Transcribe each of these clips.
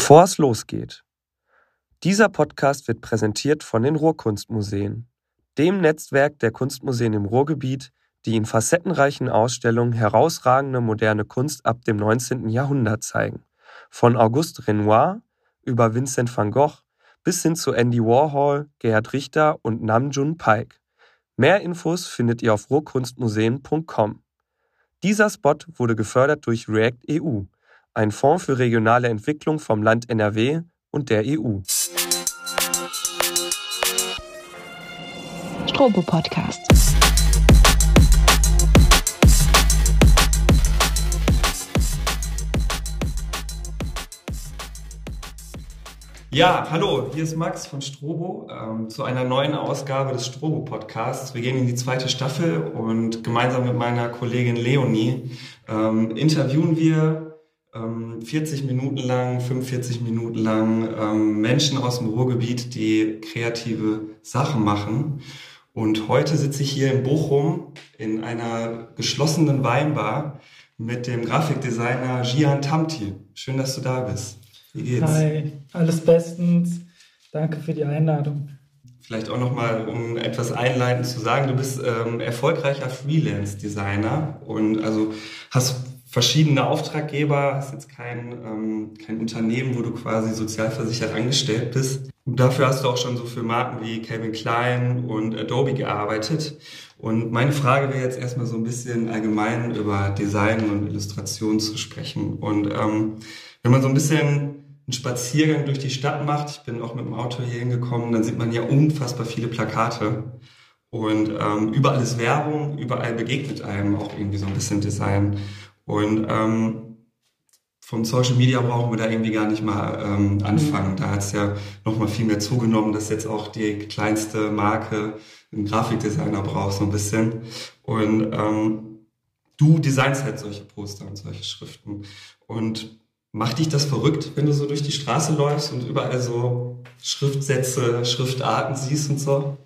Bevor es losgeht. Dieser Podcast wird präsentiert von den Ruhrkunstmuseen, dem Netzwerk der Kunstmuseen im Ruhrgebiet, die in facettenreichen Ausstellungen herausragende moderne Kunst ab dem 19. Jahrhundert zeigen. Von Auguste Renoir über Vincent van Gogh bis hin zu Andy Warhol, Gerhard Richter und Namjoon Paik. Mehr Infos findet ihr auf ruhrkunstmuseen.com. Dieser Spot wurde gefördert durch React EU, ein Fonds für regionale Entwicklung vom Land NRW und der EU. Strobo Podcast. Ja, hallo, hier ist Max von Strobo ähm, zu einer neuen Ausgabe des Strobo Podcasts. Wir gehen in die zweite Staffel und gemeinsam mit meiner Kollegin Leonie ähm, interviewen wir 40 Minuten lang, 45 Minuten lang ähm, Menschen aus dem Ruhrgebiet, die kreative Sachen machen. Und heute sitze ich hier in Bochum in einer geschlossenen Weinbar mit dem Grafikdesigner Gian Tamti. Schön, dass du da bist. Wie geht's? Hi, alles bestens. Danke für die Einladung. Vielleicht auch nochmal, um etwas einleitend zu sagen, du bist ähm, erfolgreicher Freelance-Designer und also hast verschiedene Auftraggeber, hast jetzt kein, ähm, kein Unternehmen, wo du quasi sozialversichert angestellt bist. Und dafür hast du auch schon so für Marken wie Calvin Klein und Adobe gearbeitet. Und meine Frage wäre jetzt erstmal so ein bisschen allgemein über Design und Illustration zu sprechen. Und ähm, wenn man so ein bisschen einen Spaziergang durch die Stadt macht, ich bin auch mit dem Auto hier hingekommen, dann sieht man ja unfassbar viele Plakate. Und ähm, überall ist Werbung, überall begegnet einem auch irgendwie so ein bisschen Design. Und ähm, vom Social Media brauchen wir da irgendwie gar nicht mal ähm, anfangen. Da hat es ja noch mal viel mehr zugenommen, dass jetzt auch die kleinste Marke einen Grafikdesigner braucht, so ein bisschen. Und ähm, du designst halt solche Poster und solche Schriften. Und Macht dich das verrückt, wenn du so durch die Straße läufst und überall so Schriftsätze, Schriftarten siehst und so?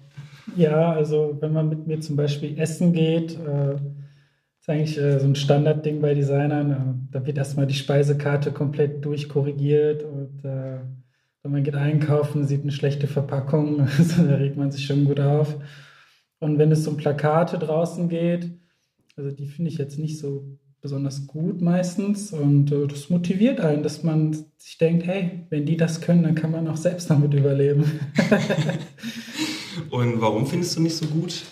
Ja, also wenn man mit mir zum Beispiel essen geht, äh, ist eigentlich äh, so ein Standardding bei Designern. Äh, da wird erstmal die Speisekarte komplett durchkorrigiert und äh, wenn man geht einkaufen, sieht eine schlechte Verpackung, also da regt man sich schon gut auf. Und wenn es um Plakate draußen geht, also die finde ich jetzt nicht so besonders gut meistens und äh, das motiviert einen, dass man sich denkt, hey, wenn die das können, dann kann man auch selbst damit überleben. und warum findest du nicht so gut?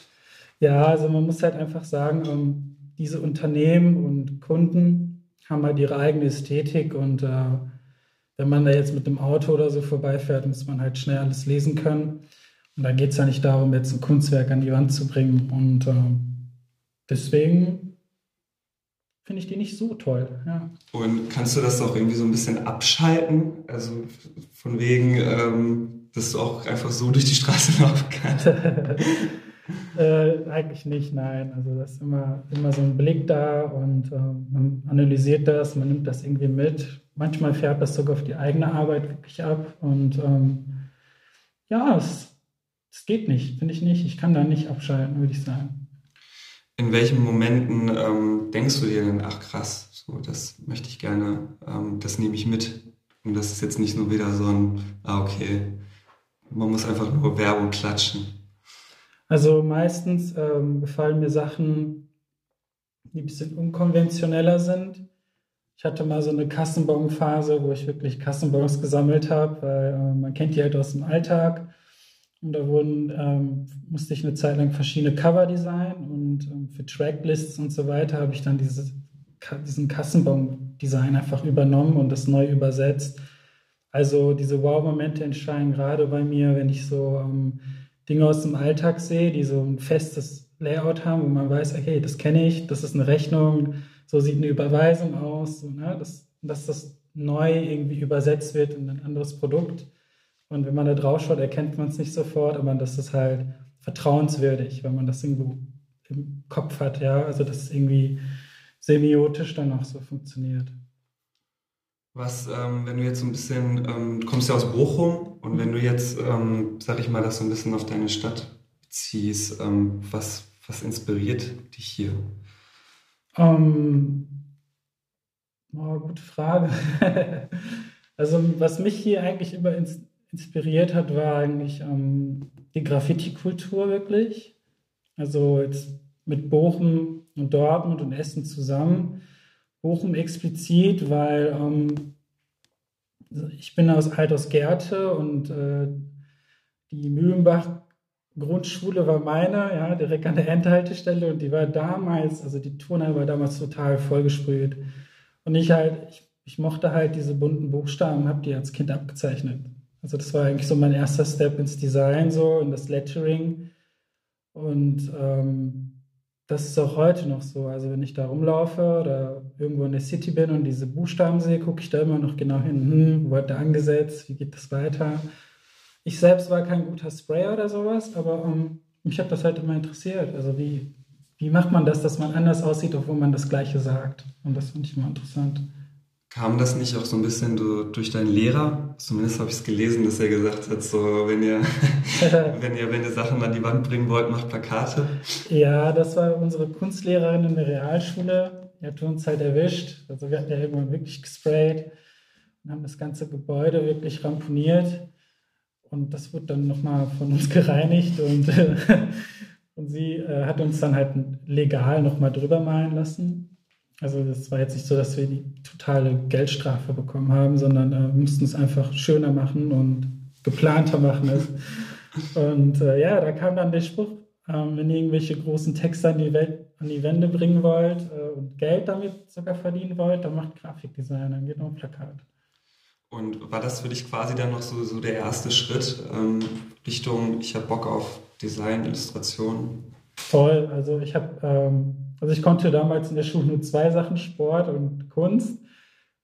Ja, also man muss halt einfach sagen, ähm, diese Unternehmen und Kunden haben halt ihre eigene Ästhetik und äh, wenn man da jetzt mit dem Auto oder so vorbeifährt, muss man halt schnell alles lesen können. Und da geht es ja nicht darum, jetzt ein Kunstwerk an die Wand zu bringen. Und äh, deswegen finde ich die nicht so toll. Ja. Und kannst du das auch irgendwie so ein bisschen abschalten? Also von wegen, ähm, dass du auch einfach so durch die Straße laufen kannst? äh, eigentlich nicht, nein. Also das ist immer, immer so ein Blick da und äh, man analysiert das, man nimmt das irgendwie mit. Manchmal fährt das sogar auf die eigene Arbeit wirklich ab. Und ähm, ja, es, es geht nicht, finde ich nicht. Ich kann da nicht abschalten, würde ich sagen in welchen Momenten ähm, denkst du dir denn, ach krass, so das möchte ich gerne, ähm, das nehme ich mit. Und das ist jetzt nicht nur wieder so ein, ah okay, man muss einfach nur Werbung klatschen. Also meistens ähm, gefallen mir Sachen, die ein bisschen unkonventioneller sind. Ich hatte mal so eine Kassenbonphase, wo ich wirklich Kassenbons gesammelt habe, weil äh, man kennt die halt aus dem Alltag. Und da wurden, ähm, musste ich eine Zeit lang verschiedene Cover designen und ähm, für Tracklists und so weiter habe ich dann diese, diesen Kassenbaum-Design einfach übernommen und das neu übersetzt. Also diese Wow-Momente entstehen gerade bei mir, wenn ich so ähm, Dinge aus dem Alltag sehe, die so ein festes Layout haben, wo man weiß, okay, das kenne ich, das ist eine Rechnung, so sieht eine Überweisung aus, so, ne? dass, dass das neu irgendwie übersetzt wird in ein anderes Produkt und wenn man da drauf schaut, erkennt man es nicht sofort, aber das ist halt vertrauenswürdig, wenn man das irgendwo im Kopf hat, ja. Also dass es irgendwie semiotisch dann auch so funktioniert. Was, ähm, wenn du jetzt so ein bisschen, ähm, du kommst ja aus Bochum und wenn du jetzt, ähm, sag ich mal, das so ein bisschen auf deine Stadt ziehst, ähm, was, was inspiriert dich hier? Um, oh, gute Frage. Also was mich hier eigentlich immer ins, inspiriert hat, war eigentlich ähm, die Graffiti-Kultur wirklich. Also jetzt mit Bochum und Dortmund und Essen zusammen. Bochum explizit, weil ähm, ich bin aus, halt aus Gerte und äh, die Mühlenbach Grundschule war meine, ja, direkt an der Endhaltestelle und die war damals, also die Turnhalle war damals total vollgesprüht. Und ich halt, ich, ich mochte halt diese bunten Buchstaben, habe die als Kind abgezeichnet. Also das war eigentlich so mein erster Step ins Design, so in das Lettering. Und ähm, das ist auch heute noch so. Also wenn ich da rumlaufe oder irgendwo in der City bin und diese Buchstaben sehe, gucke ich da immer noch genau hin. Hm, wo hat der angesetzt? Wie geht das weiter? Ich selbst war kein guter Sprayer oder sowas, aber ähm, mich hat das halt immer interessiert. Also wie, wie macht man das, dass man anders aussieht, obwohl man das Gleiche sagt? Und das finde ich immer interessant. Kam das nicht auch so ein bisschen durch deinen Lehrer? Zumindest habe ich es gelesen, dass er gesagt hat, so wenn ihr, wenn ihr, wenn ihr Sachen an die Wand bringen wollt, macht Plakate. Ja, das war unsere Kunstlehrerin in der Realschule. Die hat uns halt erwischt. Also wir hatten ja irgendwann wirklich gesprayt und haben das ganze Gebäude wirklich ramponiert. Und das wurde dann nochmal von uns gereinigt und, und sie äh, hat uns dann halt legal nochmal drüber malen lassen. Also das war jetzt nicht so, dass wir die totale Geldstrafe bekommen haben, sondern äh, mussten es einfach schöner machen und geplanter machen. und äh, ja, da kam dann der Spruch, ähm, wenn ihr irgendwelche großen Texte an die, Welt, an die Wände bringen wollt äh, und Geld damit sogar verdienen wollt, dann macht Grafikdesign, dann geht noch ein Plakat. Und war das für dich quasi dann noch so, so der erste Schritt ähm, Richtung, ich habe Bock auf Design, Illustration? Voll. Also ich habe, ähm, also ich konnte damals in der Schule nur zwei Sachen, Sport und Kunst.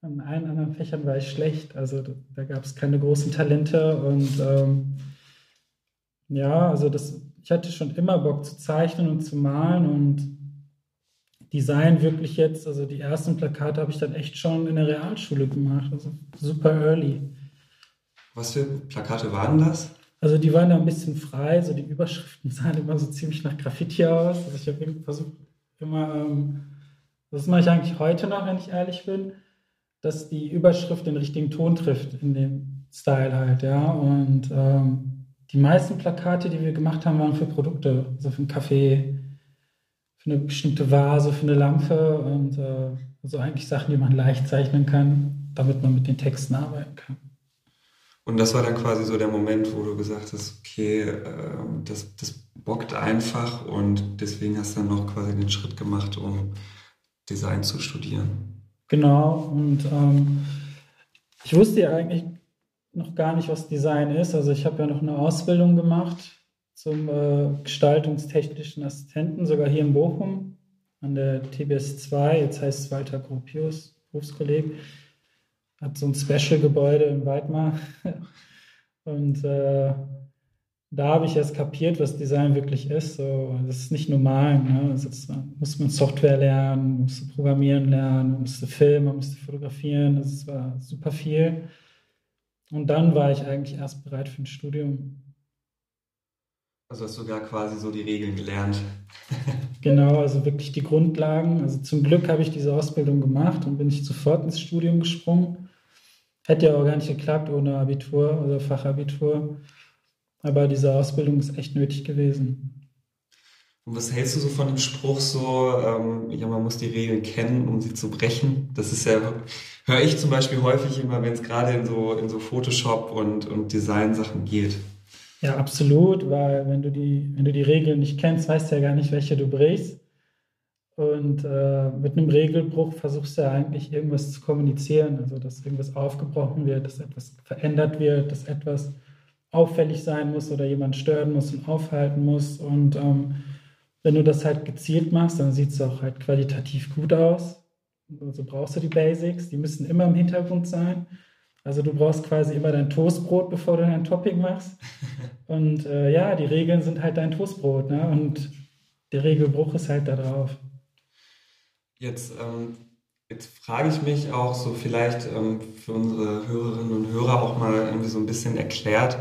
In allen anderen Fächern war ich schlecht. Also da, da gab es keine großen Talente und ähm, ja, also das, ich hatte schon immer Bock zu zeichnen und zu malen und Design wirklich jetzt, also die ersten Plakate habe ich dann echt schon in der Realschule gemacht, also super early. Was für Plakate waren das? Also die waren da ein bisschen frei, so die Überschriften sahen immer so ziemlich nach Graffiti aus. Also ich habe versucht immer, ähm, das mache ich eigentlich heute noch, wenn ich ehrlich bin, dass die Überschrift den richtigen Ton trifft in dem Style halt, ja. Und ähm, die meisten Plakate, die wir gemacht haben, waren für Produkte, also für einen Kaffee, für eine bestimmte Vase, für eine Lampe und äh, also eigentlich Sachen, die man leicht zeichnen kann, damit man mit den Texten arbeiten kann. Und das war dann quasi so der Moment, wo du gesagt hast, okay, äh, das, das bockt einfach und deswegen hast du dann noch quasi den Schritt gemacht, um Design zu studieren. Genau, und ähm, ich wusste ja eigentlich noch gar nicht, was Design ist. Also ich habe ja noch eine Ausbildung gemacht zum äh, gestaltungstechnischen Assistenten, sogar hier in Bochum an der TBS 2, jetzt heißt es Walter Gropius, Berufskolleg, hat so ein Special-Gebäude in Weidmar. Und äh, da habe ich erst kapiert, was Design wirklich ist. So, das ist nicht normal. Ne? Also muss man Software lernen, musste programmieren lernen, man musste filmen, man musste fotografieren. Das war super viel. Und dann war ich eigentlich erst bereit für ein Studium. Also hast du sogar quasi so die Regeln gelernt. genau, also wirklich die Grundlagen. Also zum Glück habe ich diese Ausbildung gemacht und bin ich sofort ins Studium gesprungen. Hätte ja auch gar nicht geklappt ohne Abitur oder Fachabitur. Aber diese Ausbildung ist echt nötig gewesen. Und was hältst du so von dem Spruch so, ähm, ja, man muss die Regeln kennen, um sie zu brechen? Das ist ja, höre ich zum Beispiel häufig immer, wenn es gerade in so, in so Photoshop und, und Design-Sachen geht. Ja, absolut, weil wenn du die, wenn du die Regeln nicht kennst, weißt du ja gar nicht, welche du brichst. Und äh, mit einem Regelbruch versuchst du ja eigentlich irgendwas zu kommunizieren, also dass irgendwas aufgebrochen wird, dass etwas verändert wird, dass etwas auffällig sein muss oder jemand stören muss und aufhalten muss. Und ähm, wenn du das halt gezielt machst, dann sieht es auch halt qualitativ gut aus. Also brauchst du die Basics, die müssen immer im Hintergrund sein. Also du brauchst quasi immer dein Toastbrot, bevor du dein Topping machst. Und äh, ja, die Regeln sind halt dein Toastbrot. Ne? Und der Regelbruch ist halt da drauf. Jetzt, ähm, jetzt frage ich mich auch so vielleicht ähm, für unsere Hörerinnen und Hörer auch mal irgendwie so ein bisschen erklärt,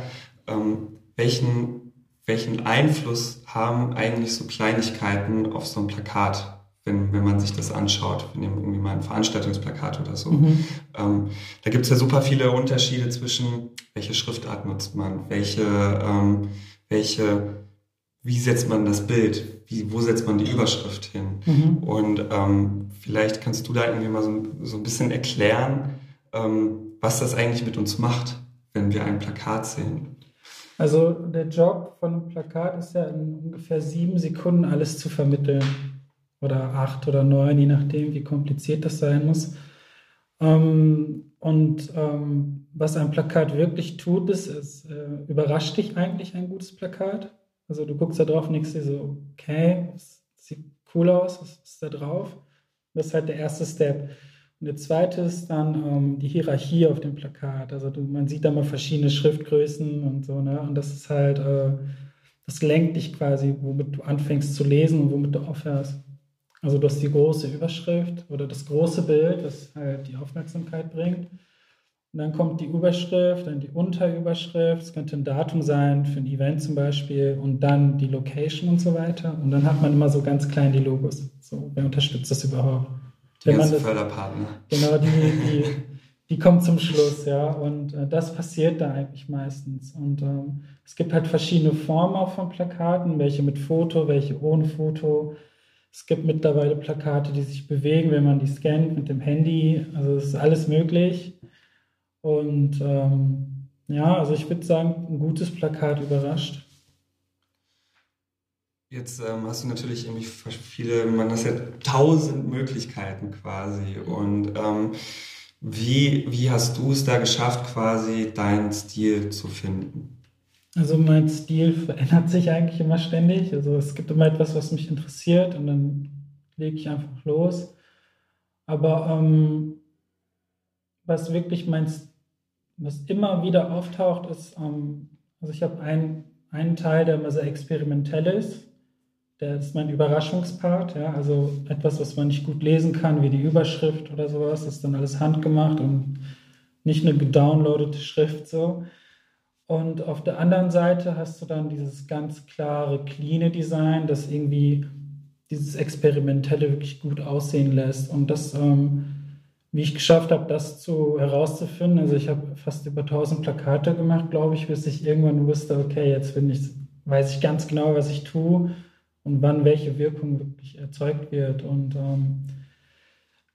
ähm, welchen, welchen Einfluss haben eigentlich so Kleinigkeiten auf so ein Plakat? wenn, wenn man sich das anschaut. Wir nehmen irgendwie mal ein Veranstaltungsplakat oder so. Mhm. Ähm, da gibt es ja super viele Unterschiede zwischen, welche Schriftart nutzt man, welche, ähm, welche, wie setzt man das Bild, wie, wo setzt man die Überschrift hin. Mhm. Und ähm, vielleicht kannst du da irgendwie mal so, so ein bisschen erklären, ähm, was das eigentlich mit uns macht, wenn wir ein Plakat sehen. Also der Job von einem Plakat ist ja in ungefähr sieben Sekunden alles zu vermitteln. Oder acht oder neun, je nachdem, wie kompliziert das sein muss. Ähm, und ähm, was ein Plakat wirklich tut, ist, es äh, überrascht dich eigentlich ein gutes Plakat. Also du guckst da drauf und denkst dir so, okay, das sieht cool aus, was ist da drauf? Das ist halt der erste Step. Und der zweite ist dann ähm, die Hierarchie auf dem Plakat. Also du, man sieht da mal verschiedene Schriftgrößen und so, ne? Und das ist halt, äh, das lenkt dich quasi, womit du anfängst zu lesen und womit du aufhörst. Also du hast die große Überschrift oder das große Bild, das halt die Aufmerksamkeit bringt. Und dann kommt die Überschrift, dann die Unterüberschrift, es könnte ein Datum sein für ein Event zum Beispiel und dann die Location und so weiter. Und dann hat man immer so ganz klein die Logos. So, wer unterstützt das überhaupt? Die ganzen das, Förderpartner. Genau, die, die, die kommen zum Schluss, ja. Und äh, das passiert da eigentlich meistens. Und ähm, es gibt halt verschiedene Formen auch von Plakaten, welche mit Foto, welche ohne Foto. Es gibt mittlerweile Plakate, die sich bewegen, wenn man die scannt mit dem Handy. Also es ist alles möglich. Und ähm, ja, also ich würde sagen, ein gutes Plakat überrascht. Jetzt ähm, hast du natürlich irgendwie viele, man hat ja tausend Möglichkeiten quasi. Und ähm, wie, wie hast du es da geschafft, quasi deinen Stil zu finden? Also mein Stil verändert sich eigentlich immer ständig. Also es gibt immer etwas, was mich interessiert und dann lege ich einfach los. Aber ähm, was wirklich mein, was immer wieder auftaucht, ist, ähm, also ich habe einen, einen Teil, der immer sehr experimentell ist der ist mein Überraschungspart, ja, also etwas, was man nicht gut lesen kann, wie die Überschrift oder sowas, das ist dann alles handgemacht und nicht eine gedownloadete Schrift so. Und auf der anderen Seite hast du dann dieses ganz klare, cleane Design, das irgendwie dieses Experimentelle wirklich gut aussehen lässt. Und das, ähm, wie ich geschafft habe, das zu herauszufinden, also ich habe fast über 1000 Plakate gemacht, glaube ich, bis ich irgendwann wusste, okay, jetzt bin ich, weiß ich ganz genau, was ich tue und wann welche Wirkung wirklich erzeugt wird. Und ähm,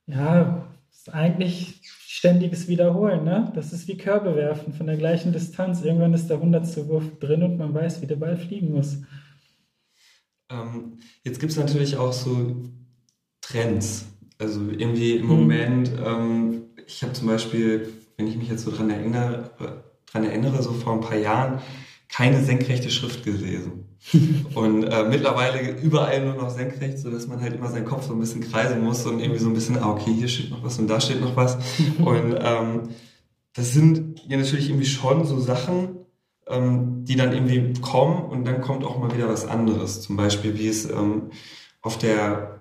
ja, ist eigentlich ständiges Wiederholen. Ne? Das ist wie Körbe werfen von der gleichen Distanz. Irgendwann ist der hundertste Wurf drin und man weiß, wie der Ball fliegen muss. Ähm, jetzt gibt es natürlich auch so Trends. Also irgendwie im mhm. Moment, ähm, ich habe zum Beispiel, wenn ich mich jetzt so dran erinnere, dran erinnere, so vor ein paar Jahren, keine senkrechte Schrift gelesen. und äh, mittlerweile überall nur noch senkrecht, so dass man halt immer seinen Kopf so ein bisschen kreisen muss und irgendwie so ein bisschen, ah, okay, hier steht noch was und da steht noch was. und ähm, das sind ja natürlich irgendwie schon so Sachen, ähm, die dann irgendwie kommen und dann kommt auch mal wieder was anderes. Zum Beispiel, wie es ähm, auf der,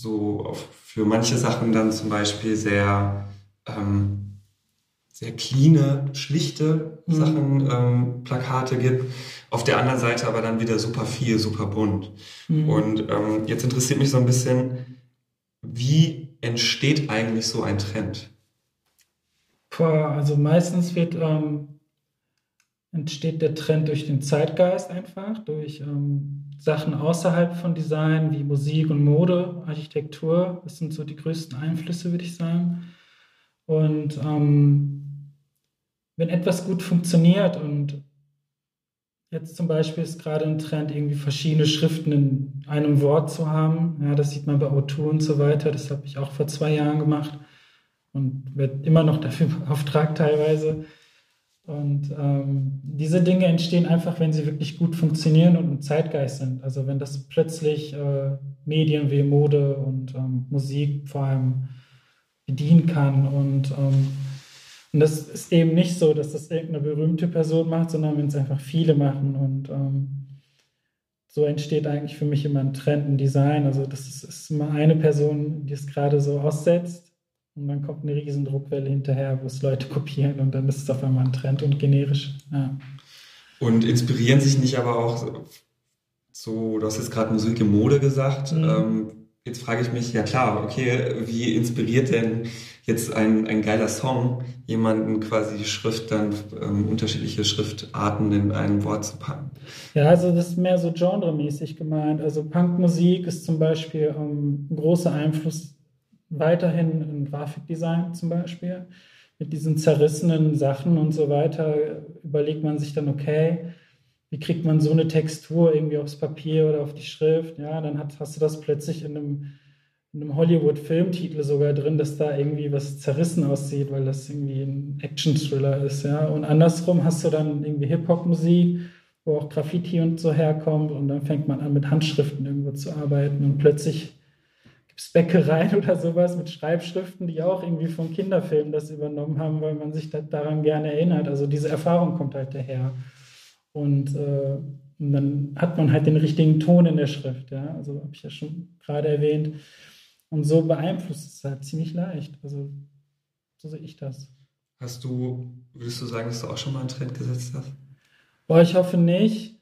so auf, für manche Sachen dann zum Beispiel sehr ähm, sehr cleane, schlichte mhm. Sachen, ähm, Plakate gibt. Auf der anderen Seite aber dann wieder super viel, super bunt. Mhm. Und ähm, jetzt interessiert mich so ein bisschen, wie entsteht eigentlich so ein Trend? Boah, also meistens wird, ähm, entsteht der Trend durch den Zeitgeist einfach, durch ähm, Sachen außerhalb von Design wie Musik und Mode, Architektur. Das sind so die größten Einflüsse, würde ich sagen. Und ähm, wenn etwas gut funktioniert und jetzt zum Beispiel ist gerade ein Trend, irgendwie verschiedene Schriften in einem Wort zu haben, ja, das sieht man bei O2 und so weiter, das habe ich auch vor zwei Jahren gemacht und werde immer noch dafür beauftragt teilweise. Und ähm, diese Dinge entstehen einfach, wenn sie wirklich gut funktionieren und ein Zeitgeist sind. Also wenn das plötzlich äh, Medien wie Mode und ähm, Musik vor allem bedienen kann und ähm, und das ist eben nicht so, dass das irgendeine berühmte Person macht, sondern wenn es einfach viele machen. Und ähm, so entsteht eigentlich für mich immer ein Trend, ein Design. Also das ist, ist immer eine Person, die es gerade so aussetzt. Und dann kommt eine riesen Druckwelle hinterher, wo es Leute kopieren und dann ist es auf einmal ein Trend und generisch. Ja. Und inspirieren sich nicht aber auch so, du hast jetzt gerade Musik im Mode gesagt, mhm. ähm, Jetzt frage ich mich, ja klar, okay, wie inspiriert denn jetzt ein, ein geiler Song jemanden quasi die Schrift dann ähm, unterschiedliche Schriftarten in ein Wort zu packen? Ja, also das ist mehr so genremäßig gemeint. Also Punkmusik ist zum Beispiel ähm, ein großer Einfluss weiterhin in Grafikdesign zum Beispiel. Mit diesen zerrissenen Sachen und so weiter überlegt man sich dann, okay, wie kriegt man so eine Textur irgendwie aufs Papier oder auf die Schrift? Ja, dann hat, hast du das plötzlich in einem, in einem Hollywood-Filmtitel sogar drin, dass da irgendwie was zerrissen aussieht, weil das irgendwie ein Action-Thriller ist. Ja, und andersrum hast du dann irgendwie Hip-Hop-Musik, wo auch Graffiti und so herkommt und dann fängt man an mit Handschriften irgendwo zu arbeiten und plötzlich Bäckereien oder sowas mit Schreibschriften, die auch irgendwie von Kinderfilmen das übernommen haben, weil man sich da, daran gerne erinnert. Also diese Erfahrung kommt halt daher. Und, äh, und dann hat man halt den richtigen Ton in der Schrift. Ja? Also habe ich ja schon gerade erwähnt. Und so beeinflusst es halt ziemlich leicht. Also so sehe ich das. Hast du, würdest du sagen, dass du auch schon mal einen Trend gesetzt hast? Boah, ich hoffe nicht.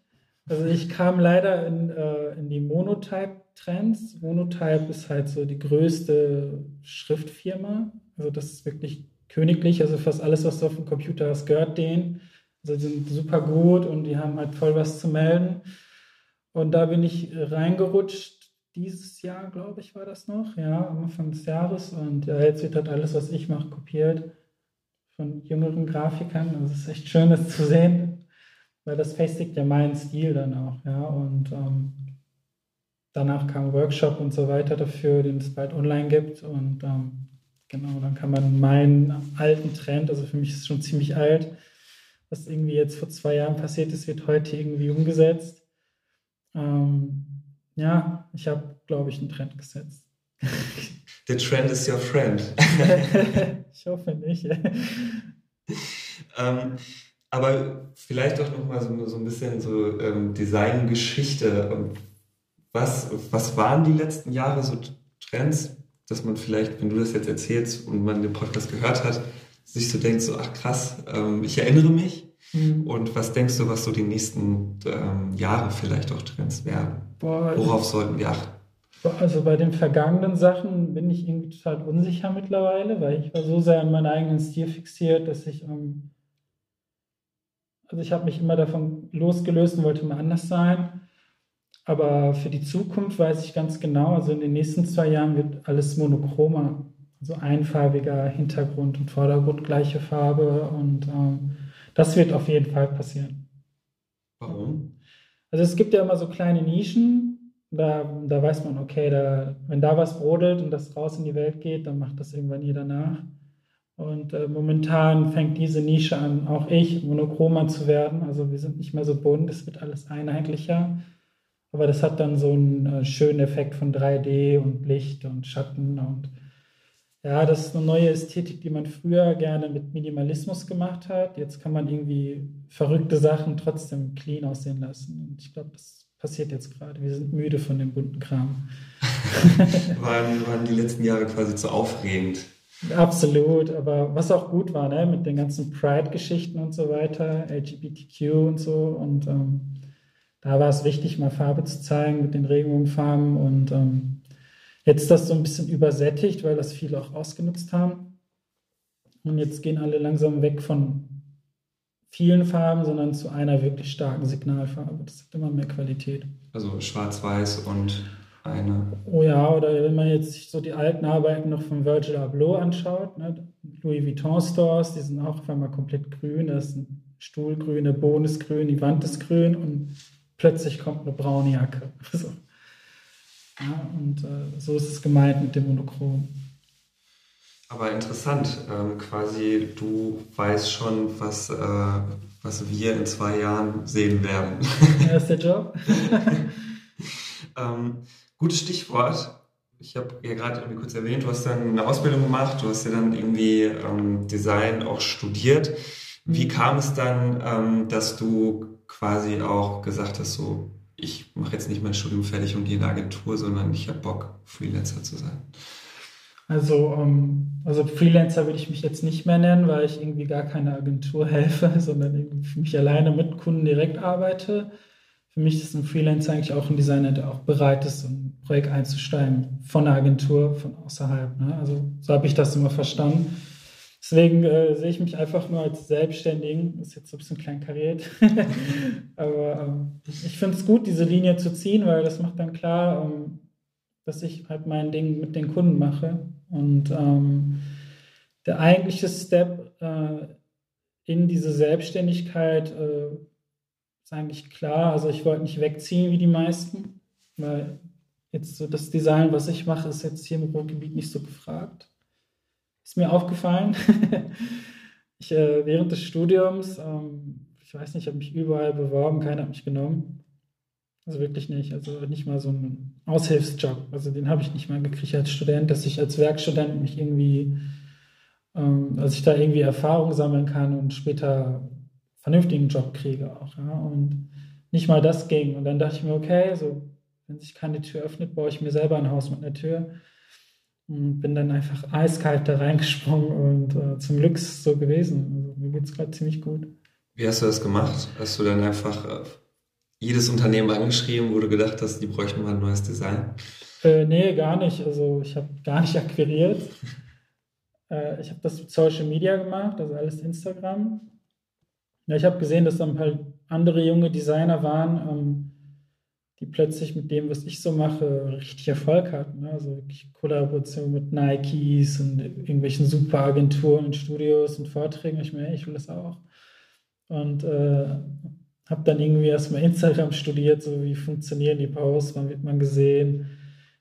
Also ich kam leider in, äh, in die Monotype-Trends. Monotype ist halt so die größte Schriftfirma. Also das ist wirklich königlich. Also fast alles, was du auf dem Computer hast, gehört denen. Also die sind super gut und die haben halt voll was zu melden. Und da bin ich reingerutscht. Dieses Jahr, glaube ich, war das noch, ja, Anfang des Jahres. Und ja, jetzt wird halt alles, was ich mache, kopiert von jüngeren Grafikern. Also es ist echt schön, das zu sehen, weil das festigt ja meinen Stil dann auch, ja. Und ähm, danach kam Workshop und so weiter dafür, den es bald online gibt. Und ähm, genau, dann kann man meinen alten Trend, also für mich ist es schon ziemlich alt, was irgendwie jetzt vor zwei Jahren passiert ist, wird heute irgendwie umgesetzt. Ähm, ja, ich habe, glaube ich, einen Trend gesetzt. Der Trend ist your friend. ich hoffe nicht. ähm, aber vielleicht auch noch mal so, so ein bisschen so ähm, Designgeschichte. Was, was waren die letzten Jahre so Trends, dass man vielleicht, wenn du das jetzt erzählst und man den Podcast gehört hat, sich so denkt, so, ach krass, ähm, ich erinnere mich. Mhm. Und was denkst du, was so die nächsten ähm, Jahre vielleicht auch Trends werden? Boah, Worauf sollten wir achten? Also bei den vergangenen Sachen bin ich irgendwie total unsicher mittlerweile, weil ich war so sehr an meinen eigenen Stil fixiert, dass ich, ähm, also ich habe mich immer davon losgelöst und wollte mal anders sein. Aber für die Zukunft weiß ich ganz genau, also in den nächsten zwei Jahren wird alles monochromer so einfarbiger Hintergrund und Vordergrund gleiche Farbe und ähm, das wird auf jeden Fall passieren. Warum? Also es gibt ja immer so kleine Nischen, da, da weiß man, okay, da, wenn da was brodelt und das raus in die Welt geht, dann macht das irgendwann jeder nach. Und äh, momentan fängt diese Nische an, auch ich, monochromer zu werden. Also wir sind nicht mehr so bunt, es wird alles einheitlicher. Aber das hat dann so einen äh, schönen Effekt von 3D und Licht und Schatten und ja, das ist eine neue Ästhetik, die man früher gerne mit Minimalismus gemacht hat. Jetzt kann man irgendwie verrückte Sachen trotzdem clean aussehen lassen. Und ich glaube, das passiert jetzt gerade. Wir sind müde von dem bunten Kram. waren, waren die letzten Jahre quasi zu aufregend. Absolut, aber was auch gut war, ne, mit den ganzen Pride-Geschichten und so weiter, LGBTQ und so. Und ähm, da war es wichtig, mal Farbe zu zeigen mit den Regenbogenfarben und ähm, Jetzt ist das so ein bisschen übersättigt, weil das viele auch ausgenutzt haben. Und jetzt gehen alle langsam weg von vielen Farben, sondern zu einer wirklich starken Signalfarbe. Das hat immer mehr Qualität. Also schwarz-weiß und eine. Oh ja, oder wenn man jetzt sich so die alten Arbeiten noch von Virgil Abloh anschaut, ne? Louis Vuitton Stores, die sind auch auf einmal komplett grün. Da ist ein Stuhl grün, der Boden ist grün, die Wand ist grün und plötzlich kommt eine braune Jacke. So. Ja, und äh, so ist es gemeint mit dem Monochrom. Aber interessant, ähm, quasi du weißt schon, was, äh, was wir in zwei Jahren sehen werden. Ja, ist der Job. ähm, gutes Stichwort. Ich habe ja gerade irgendwie kurz erwähnt, du hast dann eine Ausbildung gemacht, du hast ja dann irgendwie ähm, Design auch studiert. Wie mhm. kam es dann, ähm, dass du quasi auch gesagt hast, so ich mache jetzt nicht mein Studium fertig und gehe in eine Agentur, sondern ich habe Bock, Freelancer zu sein. Also, ähm, also Freelancer würde ich mich jetzt nicht mehr nennen, weil ich irgendwie gar keine Agentur helfe, sondern für mich alleine mit Kunden direkt arbeite. Für mich ist ein Freelancer eigentlich auch ein Designer, der auch bereit ist, ein Projekt einzusteigen, von der Agentur, von außerhalb. Ne? Also so habe ich das immer verstanden. Deswegen äh, sehe ich mich einfach nur als Selbstständigen. Ist jetzt so ein bisschen kleinkariert. Aber ähm, ich finde es gut, diese Linie zu ziehen, weil das macht dann klar, ähm, dass ich halt mein Ding mit den Kunden mache. Und ähm, der eigentliche Step äh, in diese Selbstständigkeit äh, ist eigentlich klar. Also ich wollte nicht wegziehen wie die meisten, weil jetzt so das Design, was ich mache, ist jetzt hier im Ruhrgebiet nicht so gefragt. Ist mir aufgefallen. ich, äh, während des Studiums, ähm, ich weiß nicht, ich habe mich überall beworben, keiner hat mich genommen. Also wirklich nicht. Also nicht mal so einen Aushilfsjob. Also den habe ich nicht mal gekriegt als Student, dass ich als Werkstudent mich irgendwie, ähm, dass ich da irgendwie Erfahrung sammeln kann und später vernünftigen Job kriege auch. Ja? Und nicht mal das ging. Und dann dachte ich mir, okay, so, wenn sich keine Tür öffnet, baue ich mir selber ein Haus mit einer Tür. Und bin dann einfach eiskalt da reingesprungen und äh, zum Glück ist es so gewesen. Also mir geht es gerade ziemlich gut. Wie hast du das gemacht? Hast du dann einfach äh, jedes Unternehmen angeschrieben, wo du gedacht hast, die bräuchten mal ein neues Design? Äh, nee, gar nicht. Also ich habe gar nicht akquiriert. äh, ich habe das mit Social Media gemacht, also alles Instagram. Ja, ich habe gesehen, dass dann halt andere junge Designer waren, ähm, die plötzlich mit dem, was ich so mache, richtig Erfolg hatten. Ne? Also Kollaboration mit Nikes und irgendwelchen Superagenturen und Studios und Vorträgen. Ich meine, ich will das auch. Und äh, habe dann irgendwie erstmal Instagram studiert, so wie funktionieren die Posts, wann wird man gesehen,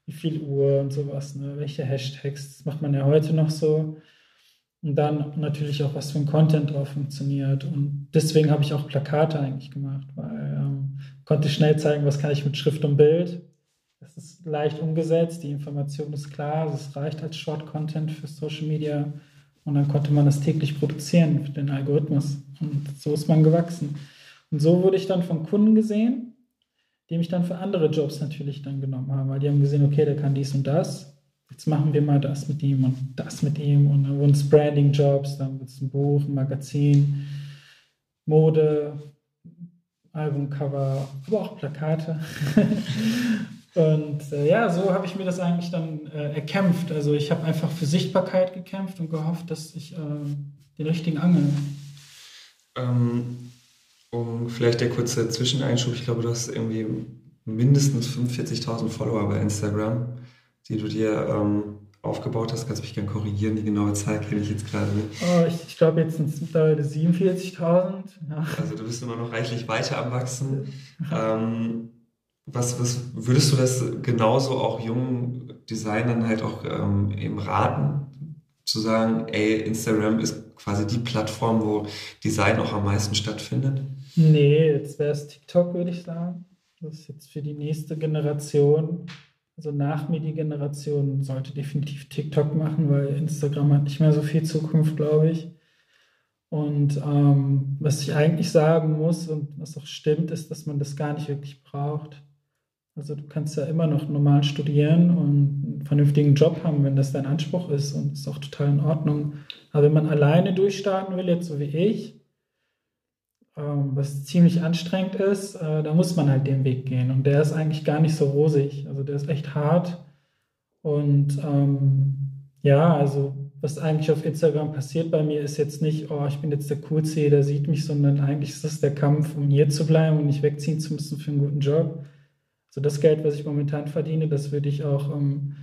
wie viel Uhr und sowas, ne? welche Hashtags, das macht man ja heute noch so. Und dann natürlich auch, was für ein Content drauf funktioniert. Und deswegen habe ich auch Plakate eigentlich gemacht, weil konnte schnell zeigen, was kann ich mit Schrift und Bild. Das ist leicht umgesetzt, die Information ist klar, es reicht als Short-Content für Social Media. Und dann konnte man das täglich produzieren für den Algorithmus. Und so ist man gewachsen. Und so wurde ich dann von Kunden gesehen, die mich dann für andere Jobs natürlich dann genommen haben, weil die haben gesehen, okay, der kann dies und das. Jetzt machen wir mal das mit ihm und das mit ihm. Und dann wurden es Branding-Jobs, dann wird es ein Buch, ein Magazin, Mode, Albumcover, aber auch Plakate. und äh, ja, so habe ich mir das eigentlich dann äh, erkämpft. Also ich habe einfach für Sichtbarkeit gekämpft und gehofft, dass ich äh, den richtigen angel. Ähm, um vielleicht der kurze Zwischeneinschub, ich glaube, du hast irgendwie mindestens 45.000 Follower bei Instagram, die du dir ähm, aufgebaut hast. Kannst du mich gerne korrigieren, die genaue Zahl kenne ich jetzt gerade nicht. Oh, ich, ich glaube, jetzt sind es mittlerweile 47.000. Ja. Also du bist immer noch reichlich weiter am Wachsen. ähm, was, was würdest du das genauso auch jungen Designern halt auch ähm, eben raten, zu sagen, ey, Instagram ist quasi die Plattform, wo Design auch am meisten stattfindet? Nee, jetzt wäre es TikTok, würde ich sagen. Das ist jetzt für die nächste Generation, also nach mir die Generation, sollte definitiv TikTok machen, weil Instagram hat nicht mehr so viel Zukunft, glaube ich. Und ähm, was ich eigentlich sagen muss und was auch stimmt, ist, dass man das gar nicht wirklich braucht. Also du kannst ja immer noch normal studieren und einen vernünftigen Job haben, wenn das dein Anspruch ist und ist auch total in Ordnung. Aber wenn man alleine durchstarten will, jetzt so wie ich, was ziemlich anstrengend ist, äh, da muss man halt den Weg gehen. Und der ist eigentlich gar nicht so rosig. Also der ist echt hart. Und ähm, ja, also was eigentlich auf Instagram passiert bei mir, ist jetzt nicht, oh, ich bin jetzt der Coolste, jeder sieht mich, sondern eigentlich ist es der Kampf, um hier zu bleiben und nicht wegziehen zu müssen für einen guten Job. Also das Geld, was ich momentan verdiene, das würde ich auch ähm,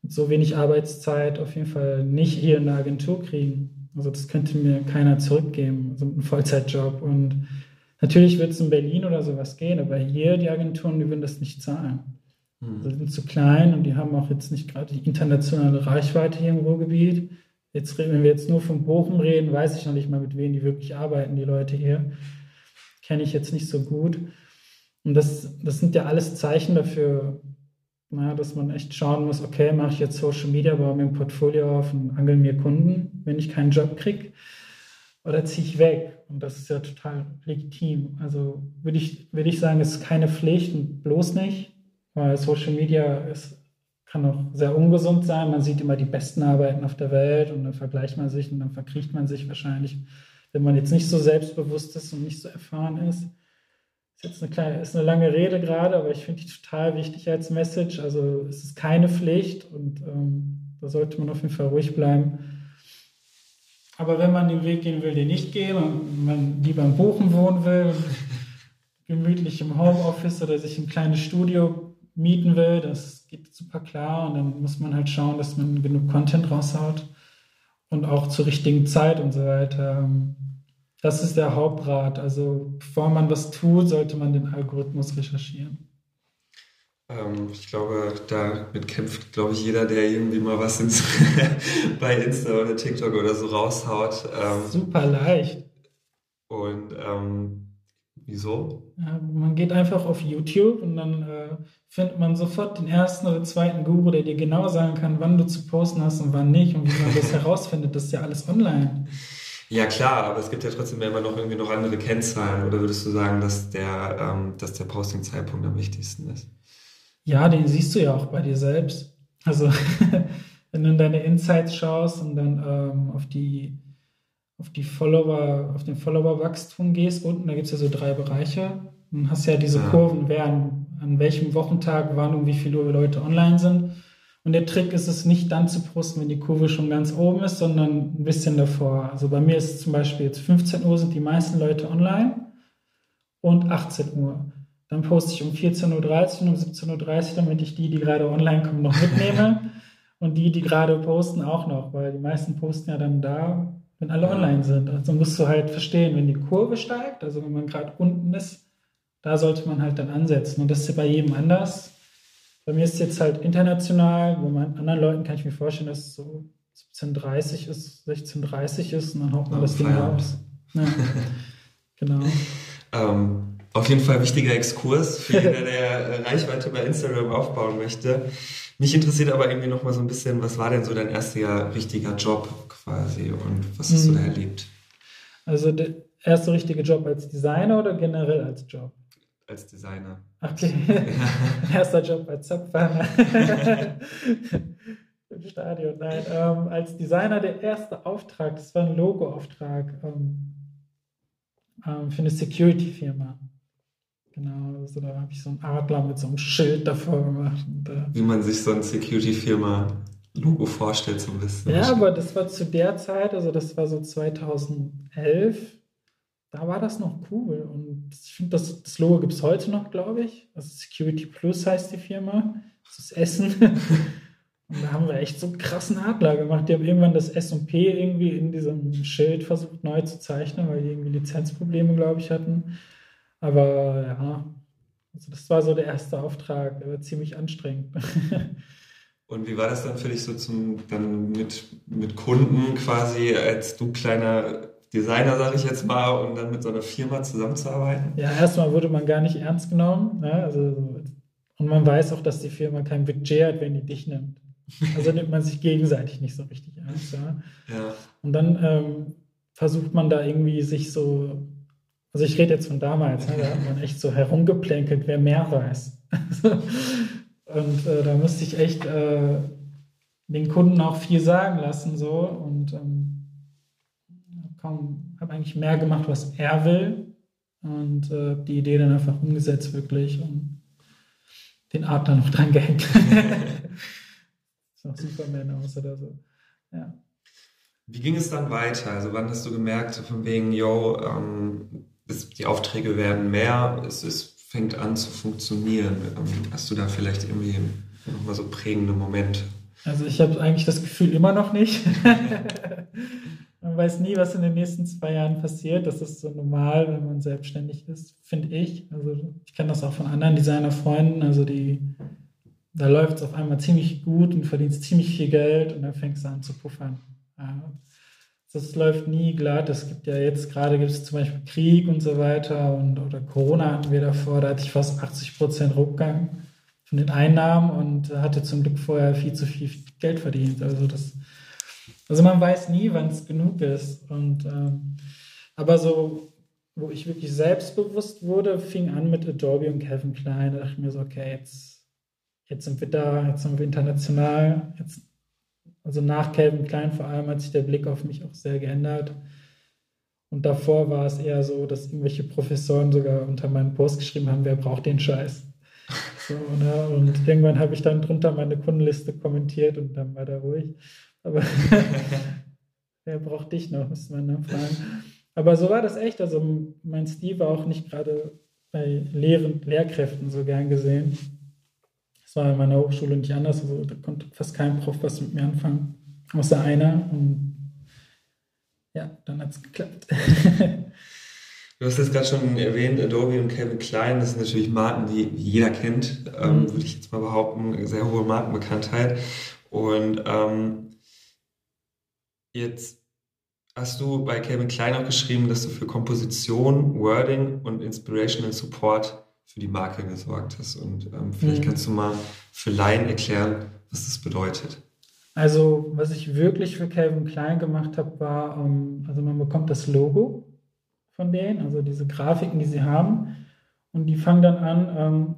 mit so wenig Arbeitszeit auf jeden Fall nicht hier in der Agentur kriegen. Also das könnte mir keiner zurückgeben, so ein Vollzeitjob. Und natürlich wird es in Berlin oder sowas gehen, aber hier die Agenturen, die würden das nicht zahlen. Mhm. Also die sind zu klein und die haben auch jetzt nicht gerade die internationale Reichweite hier im Ruhrgebiet. Jetzt, wenn wir jetzt nur von Bochum reden, weiß ich noch nicht mal, mit wem die wirklich arbeiten, die Leute hier. Kenne ich jetzt nicht so gut. Und das, das sind ja alles Zeichen dafür, na, dass man echt schauen muss, okay, mache ich jetzt Social Media, baue mir ein Portfolio auf und angel mir Kunden, wenn ich keinen Job kriege, oder ziehe ich weg? Und das ist ja total legitim. Also würde ich, würde ich sagen, es ist keine Pflicht und bloß nicht, weil Social Media ist, kann auch sehr ungesund sein. Man sieht immer die besten Arbeiten auf der Welt und dann vergleicht man sich und dann verkriecht man sich wahrscheinlich, wenn man jetzt nicht so selbstbewusst ist und nicht so erfahren ist ist jetzt eine kleine, ist eine lange Rede gerade, aber ich finde die total wichtig als Message. Also es ist keine Pflicht und ähm, da sollte man auf jeden Fall ruhig bleiben. Aber wenn man den Weg gehen will, den nicht gehen und man lieber in Bochum wohnen will, gemütlich im Homeoffice oder sich ein kleines Studio mieten will, das geht super klar und dann muss man halt schauen, dass man genug Content raushaut und auch zur richtigen Zeit und so weiter. Das ist der Hauptrat. Also bevor man was tut, sollte man den Algorithmus recherchieren. Ähm, ich glaube, damit kämpft, glaube ich, jeder, der irgendwie mal was ins bei Insta oder TikTok oder so raushaut. Ähm, Super leicht. Und ähm, wieso? Ja, man geht einfach auf YouTube und dann äh, findet man sofort den ersten oder zweiten Guru, der dir genau sagen kann, wann du zu posten hast und wann nicht und wie man das herausfindet. Das ist ja alles online. Ja klar, aber es gibt ja trotzdem immer noch irgendwie noch andere Kennzahlen. Oder würdest du sagen, dass der, ähm, dass der Posting-Zeitpunkt am wichtigsten ist? Ja, den siehst du ja auch bei dir selbst. Also wenn du in deine Insights schaust und dann ähm, auf die auf die Follower, auf den Follower-Wachstum gehst, unten, da gibt es ja so drei Bereiche. Dann hast du ja diese. Kurven, wer an, an welchem Wochentag, wann und wie viele Leute online sind. Und der Trick ist es nicht dann zu posten, wenn die Kurve schon ganz oben ist, sondern ein bisschen davor. Also bei mir ist es zum Beispiel jetzt 15 Uhr sind die meisten Leute online und 18 Uhr. Dann poste ich um 14.30 Uhr um 17.30 Uhr, damit ich die, die gerade online kommen, noch mitnehme. und die, die gerade posten, auch noch, weil die meisten posten ja dann da, wenn alle online sind. Also musst du halt verstehen, wenn die Kurve steigt, also wenn man gerade unten ist, da sollte man halt dann ansetzen. Und das ist ja bei jedem anders. Bei mir ist es jetzt halt international, bei anderen Leuten kann ich mir vorstellen, dass es so 17.30 ist, 16.30 ist und dann haut man oh, das Ding raus. Ja, genau. ähm, auf jeden Fall wichtiger Exkurs für jeder, der Reichweite bei Instagram aufbauen möchte. Mich interessiert aber irgendwie noch mal so ein bisschen, was war denn so dein erster richtiger Job quasi und was hast du da hm. erlebt? Also der erste richtige Job als Designer oder generell als Job? Als Designer. Okay. Ja. Erster Job als Zapfhahner. Im Stadion. Nein, ähm, als Designer der erste Auftrag, das war ein Logo-Auftrag ähm, ähm, für eine Security-Firma. Genau, also da habe ich so einen Adler mit so einem Schild davor gemacht. Und, äh, Wie man sich so ein Security-Firma-Logo vorstellt, so ein bisschen. Ja, aber das war zu der Zeit, also das war so 2011, da war das noch cool. Und ich finde, das, das Logo gibt es heute noch, glaube ich. Also Security Plus heißt die Firma. Das ist Essen. Und da haben wir echt so einen krassen Adler gemacht. Die haben irgendwann das S&P irgendwie in diesem Schild versucht neu zu zeichnen, weil die irgendwie Lizenzprobleme, glaube ich, hatten. Aber ja, also das war so der erste Auftrag, der war ziemlich anstrengend. Und wie war das dann für dich so zum, dann mit, mit Kunden quasi, als du kleiner Designer, sage ich jetzt mal, und dann mit so einer Firma zusammenzuarbeiten? Ja, erstmal wurde man gar nicht ernst genommen. Ne? Also, und man weiß auch, dass die Firma kein Budget hat, wenn die dich nimmt. Also nimmt man sich gegenseitig nicht so richtig ernst. Ja? ja. Und dann ähm, versucht man da irgendwie sich so also ich rede jetzt von damals, ne? da hat man echt so herumgeplänkelt, wer mehr weiß. und äh, da musste ich echt äh, den Kunden auch viel sagen lassen so und ähm, habe eigentlich mehr gemacht, was er will und äh, die Idee dann einfach umgesetzt wirklich und den Adler noch dran gehängt. ist auch Superman aus oder so. Ja. Wie ging es dann weiter? Also wann hast du gemerkt, von wegen, yo, ähm, die Aufträge werden mehr, es, es fängt an zu funktionieren. Ähm, hast du da vielleicht irgendwie nochmal so prägende Momente? Also ich habe eigentlich das Gefühl immer noch nicht. man weiß nie, was in den nächsten zwei Jahren passiert. Das ist so normal, wenn man selbstständig ist, finde ich. Also ich kenne das auch von anderen Designerfreunden. Also die, da läuft es auf einmal ziemlich gut und verdienst ziemlich viel Geld und dann fängst du an zu puffern. Ja das läuft nie glatt. Es gibt ja jetzt gerade gibt es zum Beispiel Krieg und so weiter und oder Corona hatten wir davor, da hatte ich fast 80 Prozent Rückgang von den Einnahmen und hatte zum Glück vorher viel zu viel Geld verdient. Also das, also man weiß nie, wann es genug ist. Und ähm, aber so, wo ich wirklich selbstbewusst wurde, fing an mit Adobe und Kevin Klein. Da dachte ich mir so, okay, jetzt, jetzt sind wir da, jetzt sind wir international, jetzt also nach Calvin Klein vor allem hat sich der Blick auf mich auch sehr geändert. Und davor war es eher so, dass irgendwelche Professoren sogar unter meinen Post geschrieben haben, wer braucht den Scheiß. So, ne? Und irgendwann habe ich dann drunter meine Kundenliste kommentiert und dann war da ruhig. Aber wer braucht dich noch, müsste man dann fragen. Aber so war das echt. Also mein Stil war auch nicht gerade bei Lehren, Lehrkräften so gern gesehen. Das war in meiner Hochschule nicht anders. Also da konnte fast kein Prof was mit mir anfangen, außer einer. Und ja, dann hat es geklappt. Du hast jetzt gerade schon erwähnt, Adobe und Kevin Klein, das sind natürlich Marken, die jeder kennt, ähm, mhm. würde ich jetzt mal behaupten, sehr hohe Markenbekanntheit. Und ähm, jetzt hast du bei Kevin Klein auch geschrieben, dass du für Komposition, Wording und Inspirational Support für die Marke gesorgt hast. Und ähm, vielleicht mhm. kannst du mal für Laien erklären, was das bedeutet. Also, was ich wirklich für Calvin Klein gemacht habe, war, ähm, also man bekommt das Logo von denen, also diese Grafiken, die sie haben, und die fangen dann an ähm,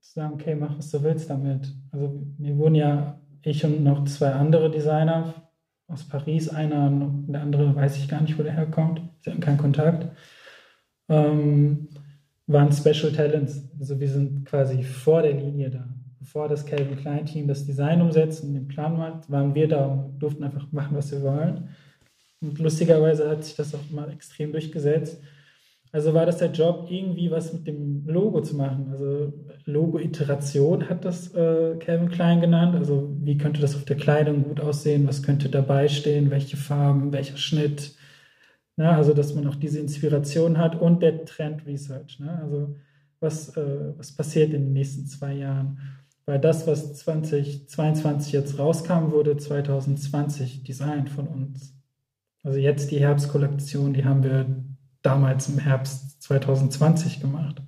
zu sagen, okay, mach was du willst damit. Also mir wurden ja ich und noch zwei andere Designer aus Paris, einer und der andere weiß ich gar nicht, wo der herkommt, sie hatten keinen Kontakt, ähm, waren Special Talents. Also wir sind quasi vor der Linie da bevor das Calvin Klein Team das Design umsetzt und den Plan macht, waren wir da und durften einfach machen, was wir wollen. Und lustigerweise hat sich das auch immer extrem durchgesetzt. Also war das der Job, irgendwie was mit dem Logo zu machen. Also Logo-Iteration hat das äh, Calvin Klein genannt. Also wie könnte das auf der Kleidung gut aussehen? Was könnte dabei stehen? Welche Farben? Welcher Schnitt? Ja, also dass man auch diese Inspiration hat und der Trend Research. Ne? Also was, äh, was passiert in den nächsten zwei Jahren? Weil das, was 2022 jetzt rauskam, wurde 2020 designt von uns. Also jetzt die Herbstkollektion, die haben wir damals im Herbst 2020 gemacht.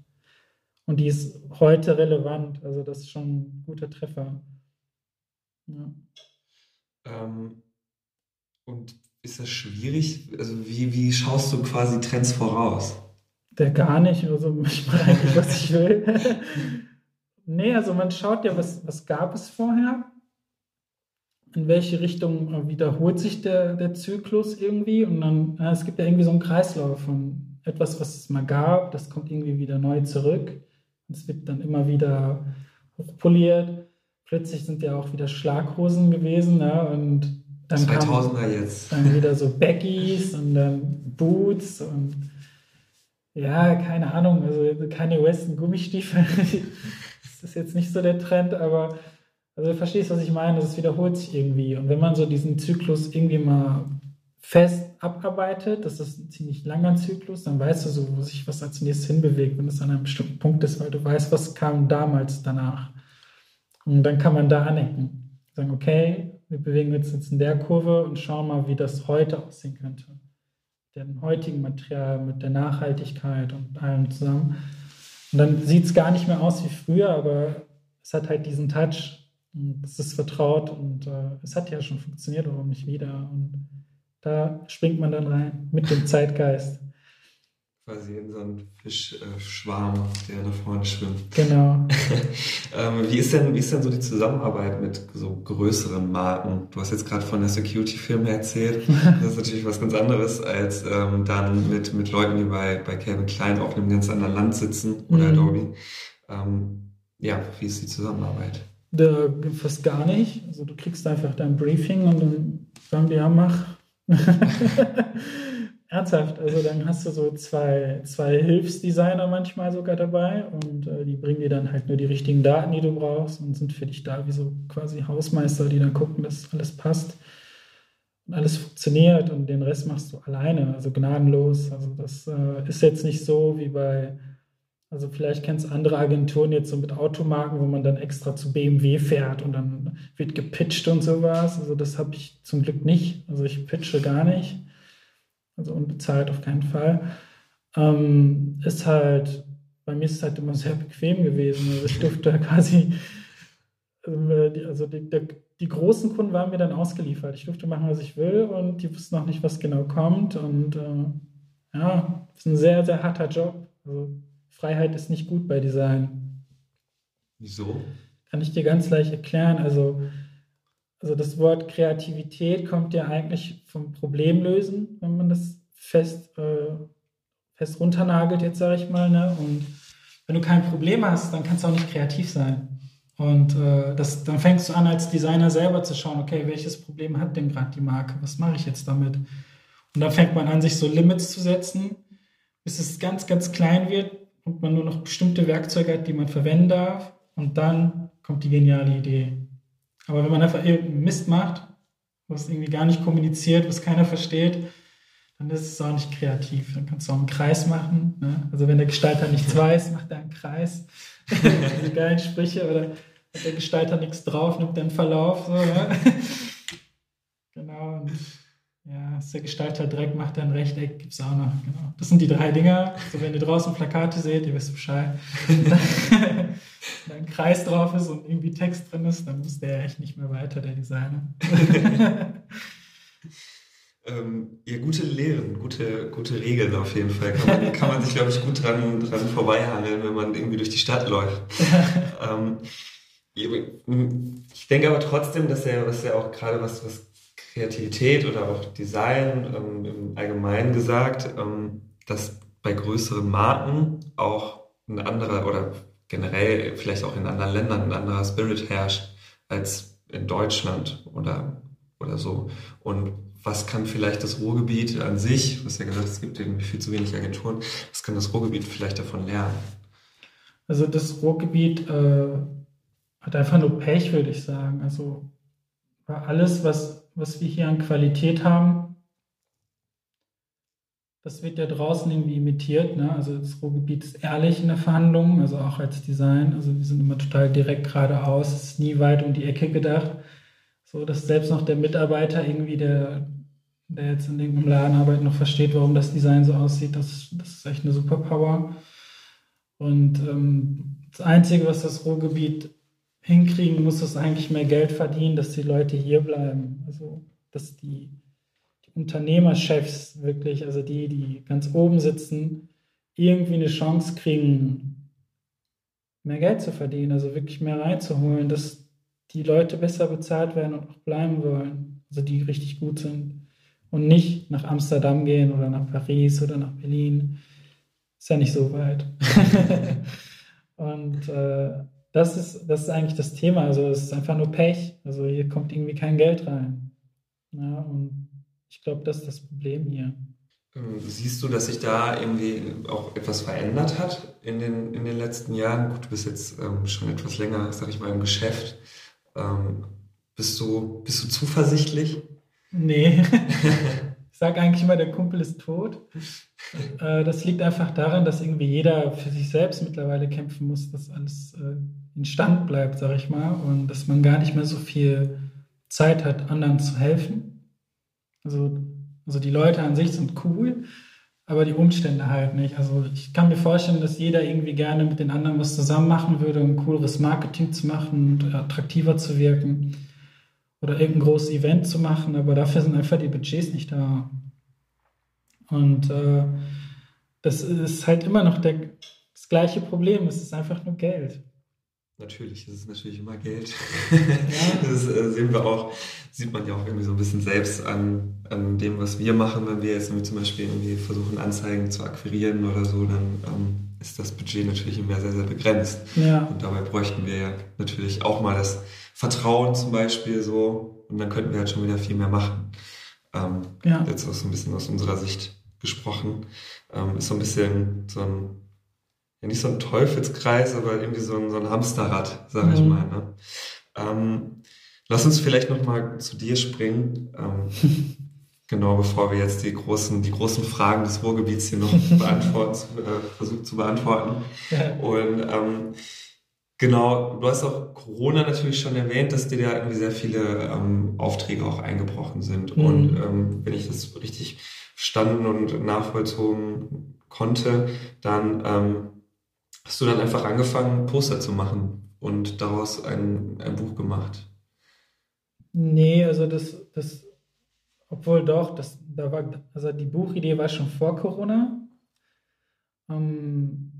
Und die ist heute relevant. Also das ist schon ein guter Treffer. Ja. Ähm, und ist das schwierig? Also wie, wie schaust du quasi Trends voraus? Der gar nicht. Also ich mache eigentlich, was ich will. Nee, also man schaut ja, was, was gab es vorher? In welche Richtung wiederholt sich der, der Zyklus irgendwie? Und dann, ja, es gibt ja irgendwie so einen Kreislauf von etwas, was es mal gab, das kommt irgendwie wieder neu zurück. Es wird dann immer wieder hochpoliert. Plötzlich sind ja auch wieder Schlaghosen gewesen. Ja, und dann 2000er kam jetzt. Dann wieder so Baggies und dann Boots und ja, keine Ahnung, also keine Western Gummistiefel. ist jetzt nicht so der Trend, aber also du verstehst, was ich meine, es wiederholt sich irgendwie. Und wenn man so diesen Zyklus irgendwie mal fest abarbeitet, das ist ein ziemlich langer Zyklus, dann weißt du so, wo sich was als nächstes hinbewegt, wenn es an einem bestimmten Punkt ist, weil du weißt, was kam damals danach. Und dann kann man da anecken. Sagen, okay, wir bewegen uns jetzt in der Kurve und schauen mal, wie das heute aussehen könnte. Mit dem heutigen Material, mit der Nachhaltigkeit und allem zusammen. Und dann sieht es gar nicht mehr aus wie früher, aber es hat halt diesen Touch. Und es ist vertraut und äh, es hat ja schon funktioniert, warum nicht wieder? Und da springt man dann rein mit dem Zeitgeist. Quasi in so einen Fischschwarm, der nach vorne schwimmt. Genau. ähm, wie, ist denn, wie ist denn so die Zusammenarbeit mit so größeren Marken? Du hast jetzt gerade von der Security-Firma erzählt. Das ist natürlich was ganz anderes, als ähm, dann mit, mit Leuten, die bei, bei Calvin Klein auf einem ganz anderen Land sitzen oder mhm. Adobe. Ähm, ja, wie ist die Zusammenarbeit? Da, fast gar nicht. Also du kriegst einfach dein Briefing und dann sagen die, ja, mach. Ernsthaft, also dann hast du so zwei, zwei Hilfsdesigner manchmal sogar dabei und äh, die bringen dir dann halt nur die richtigen Daten, die du brauchst und sind für dich da wie so quasi Hausmeister, die dann gucken, dass alles passt und alles funktioniert und den Rest machst du alleine, also gnadenlos. Also das äh, ist jetzt nicht so wie bei, also vielleicht kennst du andere Agenturen jetzt so mit Automarken, wo man dann extra zu BMW fährt und dann wird gepitcht und sowas. Also das habe ich zum Glück nicht. Also ich pitche gar nicht also unbezahlt auf keinen Fall, ähm, ist halt, bei mir ist es halt immer sehr bequem gewesen. Also ich durfte quasi, also die, die, die, großen Kunden waren mir dann ausgeliefert. Ich durfte machen, was ich will und die wussten noch nicht, was genau kommt. Und äh, ja, es ist ein sehr, sehr harter Job. Also Freiheit ist nicht gut bei Design. Wieso? Kann ich dir ganz leicht erklären. Also also das Wort Kreativität kommt ja eigentlich vom Problemlösen, wenn man das fest, äh, fest runternagelt, jetzt sage ich mal. Ne? Und wenn du kein Problem hast, dann kannst du auch nicht kreativ sein. Und äh, das, dann fängst du an, als Designer selber zu schauen, okay, welches Problem hat denn gerade die Marke? Was mache ich jetzt damit? Und dann fängt man an, sich so Limits zu setzen, bis es ganz, ganz klein wird und man nur noch bestimmte Werkzeuge hat, die man verwenden darf. Und dann kommt die geniale Idee. Aber wenn man einfach irgendeinen Mist macht, was irgendwie gar nicht kommuniziert, was keiner versteht, dann ist es auch nicht kreativ. Dann kannst du auch einen Kreis machen. Ne? Also wenn der Gestalter nichts weiß, macht er einen Kreis. Diese geilen Sprüche. Oder hat der Gestalter nichts drauf, nimmt er einen Verlauf. So, ja? genau. Und ja, ist der Gestalter Dreck, macht er ein Rechteck, gibt es auch noch. Genau. Das sind die drei Dinger. So, wenn ihr draußen Plakate seht, ihr wisst Bescheid. wenn da ein Kreis drauf ist und irgendwie Text drin ist, dann muss der echt nicht mehr weiter, der Designer. Ähm, ja, gute Lehren, gute, gute Regeln auf jeden Fall. Kann man, kann man sich, glaube ich, gut dran, dran vorbeihangeln, wenn man irgendwie durch die Stadt läuft. ähm, ich denke aber trotzdem, dass er, was ja auch gerade was, was Kreativität oder auch Design ähm, im Allgemeinen gesagt, ähm, dass bei größeren Marken auch ein anderer oder generell vielleicht auch in anderen Ländern ein anderer Spirit herrscht als in Deutschland oder, oder so. Und was kann vielleicht das Ruhrgebiet an sich, du hast ja gesagt, es gibt irgendwie viel zu wenig Agenturen, was kann das Ruhrgebiet vielleicht davon lernen? Also das Ruhrgebiet äh, hat einfach nur Pech, würde ich sagen. Also alles, was, was wir hier an Qualität haben, das wird ja draußen irgendwie imitiert. Ne? Also das Ruhrgebiet ist ehrlich in der Verhandlung, also auch als Design. Also wir sind immer total direkt geradeaus, es ist nie weit um die Ecke gedacht. So, dass selbst noch der Mitarbeiter irgendwie, der, der jetzt in dem Laden arbeitet, noch versteht, warum das Design so aussieht. Das, das ist echt eine Superpower. Und ähm, das Einzige, was das Ruhrgebiet hinkriegen muss, ist eigentlich mehr Geld verdienen, dass die Leute hier bleiben. Also, dass die, die Unternehmerchefs wirklich, also die, die ganz oben sitzen, irgendwie eine Chance kriegen, mehr Geld zu verdienen, also wirklich mehr reinzuholen, dass die Leute besser bezahlt werden und auch bleiben wollen, also die richtig gut sind und nicht nach Amsterdam gehen oder nach Paris oder nach Berlin. Ist ja nicht so weit. und äh, das, ist, das ist eigentlich das Thema. Also es ist einfach nur Pech. Also hier kommt irgendwie kein Geld rein. Ja, und ich glaube, das ist das Problem hier. Ähm, siehst du, dass sich da irgendwie auch etwas verändert hat in den, in den letzten Jahren? Gut, du bist jetzt ähm, schon etwas länger, sag ich mal, im Geschäft. Ähm, bist, du, bist du zuversichtlich? Nee. ich sage eigentlich immer, der Kumpel ist tot. Äh, das liegt einfach daran, dass irgendwie jeder für sich selbst mittlerweile kämpfen muss, dass alles äh, in Stand bleibt, sage ich mal, und dass man gar nicht mehr so viel Zeit hat, anderen zu helfen. Also, also die Leute an sich sind cool, aber die Umstände halt nicht. Also ich kann mir vorstellen, dass jeder irgendwie gerne mit den anderen was zusammen machen würde, um cooleres Marketing zu machen und attraktiver zu wirken oder irgendein großes Event zu machen, aber dafür sind einfach die Budgets nicht da. Und äh, das ist halt immer noch der, das gleiche Problem, es ist einfach nur Geld. Natürlich, es ist natürlich immer Geld. Das äh, sehen wir auch, sieht man ja auch irgendwie so ein bisschen selbst an, an dem, was wir machen, wenn wir jetzt zum Beispiel irgendwie versuchen, Anzeigen zu akquirieren oder so, dann ähm, ist das Budget natürlich immer sehr, sehr begrenzt. Ja. Und dabei bräuchten wir ja natürlich auch mal das Vertrauen zum Beispiel so und dann könnten wir halt schon wieder viel mehr machen. Ähm, ja. Jetzt auch so ein bisschen aus unserer Sicht gesprochen. Ähm, ist so ein bisschen so ein ja nicht so ein Teufelskreis, aber irgendwie so ein, so ein Hamsterrad, sag ich mhm. mal. Ne? Ähm, lass uns vielleicht nochmal zu dir springen. Ähm, genau, bevor wir jetzt die großen, die großen Fragen des Ruhrgebiets hier noch beantworten, äh, versuchen zu beantworten. Ja. Und ähm, genau, du hast auch Corona natürlich schon erwähnt, dass dir da irgendwie sehr viele ähm, Aufträge auch eingebrochen sind. Mhm. Und ähm, wenn ich das richtig verstanden und nachvollzogen konnte, dann ähm, hast du dann einfach angefangen, Poster zu machen und daraus ein, ein Buch gemacht? Nee, also das, das, obwohl doch, das, da war, also die Buchidee war schon vor Corona. Ähm,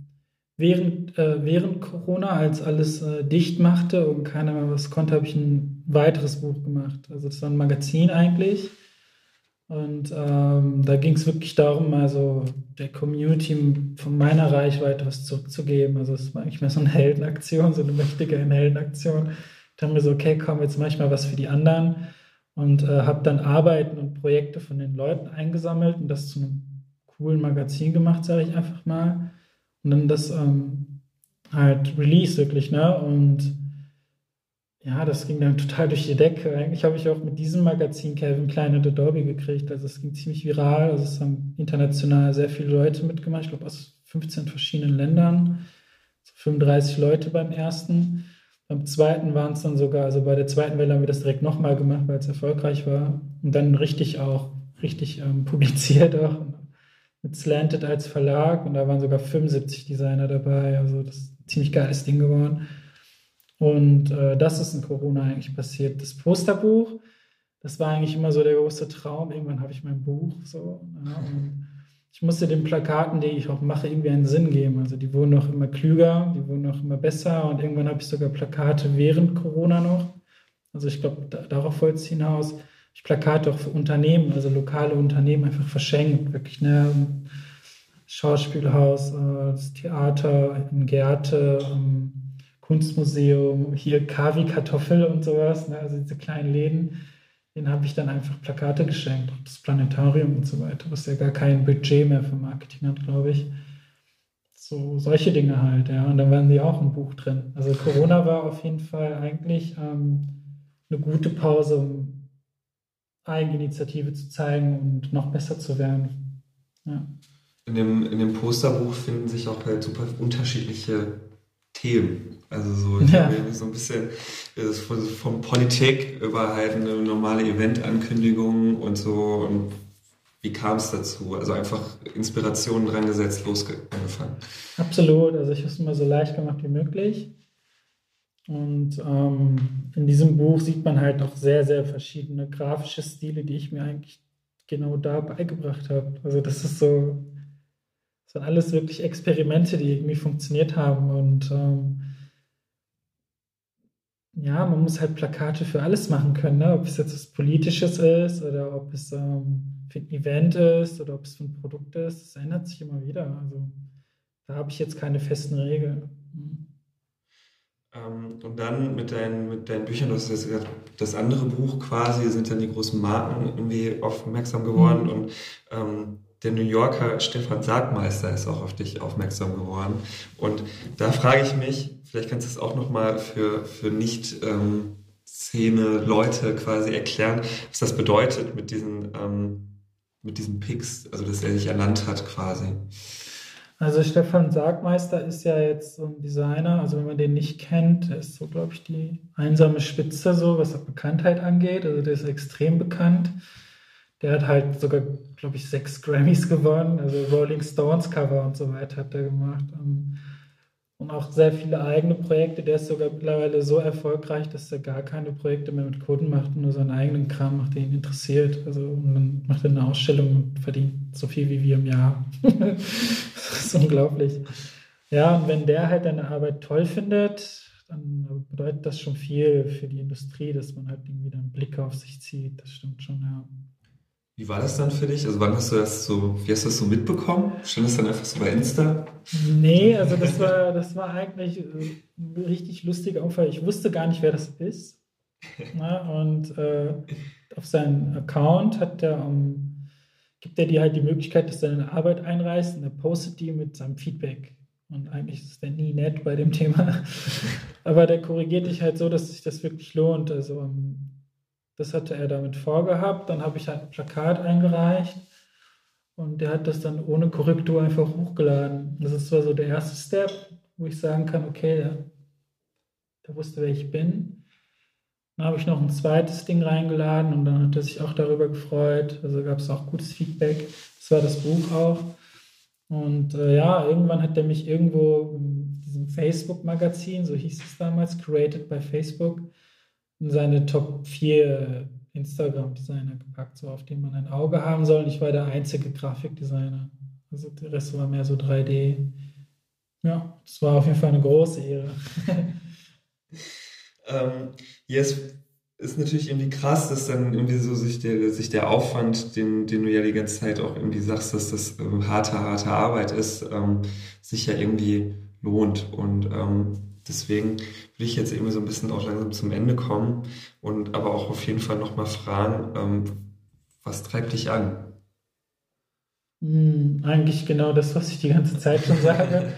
während, äh, während Corona, als alles äh, dicht machte und keiner mehr was konnte, habe ich ein weiteres Buch gemacht. Also das war ein Magazin eigentlich. Und ähm, da ging es wirklich darum, also der Community von meiner Reichweite was zurückzugeben. Also es war eigentlich mehr so eine Heldenaktion, so eine mächtige Heldenaktion. Da haben wir so, okay, komm, jetzt mach ich mal was für die anderen. Und äh, habe dann Arbeiten und Projekte von den Leuten eingesammelt und das zu einem coolen Magazin gemacht, sage ich einfach mal. Und dann das ähm, halt Release wirklich, ne? Und ja, das ging dann total durch die Decke. Eigentlich habe ich auch mit diesem Magazin Calvin Klein und Adobe gekriegt. Also es ging ziemlich viral. Also es haben international sehr viele Leute mitgemacht. Ich glaube aus 15 verschiedenen Ländern. So 35 Leute beim ersten. Beim zweiten waren es dann sogar, also bei der zweiten Welle haben wir das direkt nochmal gemacht, weil es erfolgreich war. Und dann richtig auch, richtig ähm, publiziert auch. Mit Slanted als Verlag. Und da waren sogar 75 Designer dabei. Also das ist ein ziemlich geiles Ding geworden. Und äh, das ist in Corona eigentlich passiert. Das Posterbuch, das war eigentlich immer so der große Traum. Irgendwann habe ich mein Buch so. Ja, und ich musste den Plakaten, die ich auch mache, irgendwie einen Sinn geben. Also die wurden auch immer klüger, die wurden auch immer besser. Und irgendwann habe ich sogar Plakate während Corona noch. Also ich glaube, da, darauf wollte es hinaus. Ich Plakate auch für Unternehmen, also lokale Unternehmen einfach verschenkt. Wirklich, ne? Schauspielhaus, äh, das Theater in Gärte, ähm, Kunstmuseum, hier Kavi Kartoffel und sowas, ne? also diese kleinen Läden, denen habe ich dann einfach Plakate geschenkt, das Planetarium und so weiter, was ja gar kein Budget mehr für Marketing hat, glaube ich. So solche Dinge halt, ja. Und dann waren die auch im Buch drin. Also Corona war auf jeden Fall eigentlich ähm, eine gute Pause, um Eigeninitiative zu zeigen und noch besser zu werden. Ja. In dem, in dem Posterbuch finden sich auch halt super unterschiedliche Themen. Also so, ich ja. habe so ein bisschen von, von Politik über halt eine normale Eventankündigung und so und wie kam es dazu? Also einfach Inspirationen dran gesetzt, losgefangen. Absolut, also ich habe es immer so leicht gemacht wie möglich. Und ähm, in diesem Buch sieht man halt auch sehr, sehr verschiedene grafische Stile, die ich mir eigentlich genau da beigebracht habe. Also das ist so, das waren alles wirklich Experimente, die irgendwie funktioniert haben. Und ähm, ja, man muss halt Plakate für alles machen können, ne? ob es jetzt was Politisches ist oder ob es ähm, für ein Event ist oder ob es für ein Produkt ist. Das ändert sich immer wieder. Also da habe ich jetzt keine festen Regeln. Mhm. Ähm, und dann mit deinen, mit deinen Büchern, du hast jetzt gesagt, das andere Buch quasi sind dann die großen Marken irgendwie aufmerksam geworden mhm. und ähm, der New Yorker Stefan Sargmeister ist auch auf dich aufmerksam geworden. Und da frage ich mich, vielleicht kannst du es auch nochmal für, für nicht ähm, quasi erklären, was das bedeutet mit diesen, ähm, mit diesen Picks, also dass er sich ernannt hat quasi. Also Stefan Sargmeister ist ja jetzt so ein Designer, also wenn man den nicht kennt, der ist so, glaube ich, die einsame Spitze so, was Bekanntheit angeht. Also der ist extrem bekannt. Der hat halt sogar, glaube ich, sechs Grammys gewonnen, also Rolling Stones Cover und so weiter hat er gemacht. Ähm, und auch sehr viele eigene Projekte. Der ist sogar mittlerweile so erfolgreich, dass er gar keine Projekte mehr mit Kunden macht, nur seinen eigenen Kram macht, der ihn interessiert. Also und dann macht er eine Ausstellung und verdient so viel wie wir im Jahr. das ist unglaublich. Ja, und wenn der halt deine Arbeit toll findet, dann bedeutet das schon viel für die Industrie, dass man halt irgendwie dann Blick auf sich zieht. Das stimmt schon, ja. Wie war das dann für dich? Also wann hast du das so, wie hast du das so mitbekommen? Stand das dann einfach so bei Insta? Nee, also das war, das war eigentlich ein richtig lustiger Unfall. Ich wusste gar nicht, wer das ist. Na, und äh, auf seinem Account hat der, um, gibt er dir halt die Möglichkeit, dass er eine Arbeit einreißt und er postet die mit seinem Feedback. Und eigentlich ist der nie nett bei dem Thema. Aber der korrigiert dich halt so, dass sich das wirklich lohnt. Also um, das hatte er damit vorgehabt. Dann habe ich halt ein Plakat eingereicht und der hat das dann ohne Korrektur einfach hochgeladen. Das ist zwar so der erste Step, wo ich sagen kann, okay, der, wusste, wer ich bin. Dann habe ich noch ein zweites Ding reingeladen und dann hat er sich auch darüber gefreut. Also gab es auch gutes Feedback. Das war das Buch auch. Und äh, ja, irgendwann hat er mich irgendwo in diesem Facebook-Magazin, so hieß es damals, created by Facebook, in seine Top 4 Instagram-Designer gepackt, so auf den man ein Auge haben soll. Ich war der einzige Grafikdesigner. Also der Rest war mehr so 3D. Ja, das war auf jeden Fall eine große Ehre. ähm, ist ist natürlich irgendwie krass, dass dann irgendwie so sich der, sich der Aufwand, den, den du ja die ganze Zeit auch irgendwie sagst, dass das ähm, harte, harte Arbeit ist, ähm, sich ja irgendwie lohnt. Und ähm, deswegen will ich jetzt irgendwie so ein bisschen auch langsam zum Ende kommen und aber auch auf jeden Fall nochmal fragen, ähm, was treibt dich an? Hm, eigentlich genau das, was ich die ganze Zeit schon sage.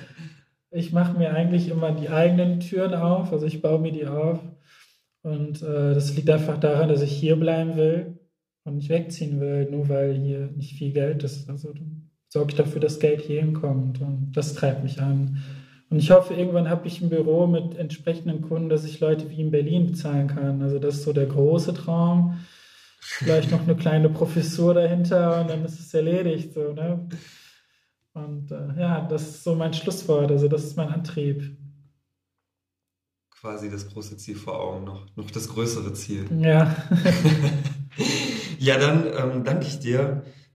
ich mache mir eigentlich immer die eigenen Türen auf, also ich baue mir die auf. Und äh, das liegt einfach daran, dass ich hier bleiben will und nicht wegziehen will, nur weil hier nicht viel Geld ist. Also sorge ich dafür, dass Geld hier hinkommt und das treibt mich an. Und ich hoffe, irgendwann habe ich ein Büro mit entsprechenden Kunden, dass ich Leute wie in Berlin bezahlen kann. Also das ist so der große Traum. Vielleicht noch eine kleine Professur dahinter und dann ist es erledigt. So, ne? Und äh, ja, das ist so mein Schlusswort, also das ist mein Antrieb. Quasi das große Ziel vor Augen, noch, noch das größere Ziel. Ja. ja, dann ähm, danke ich dir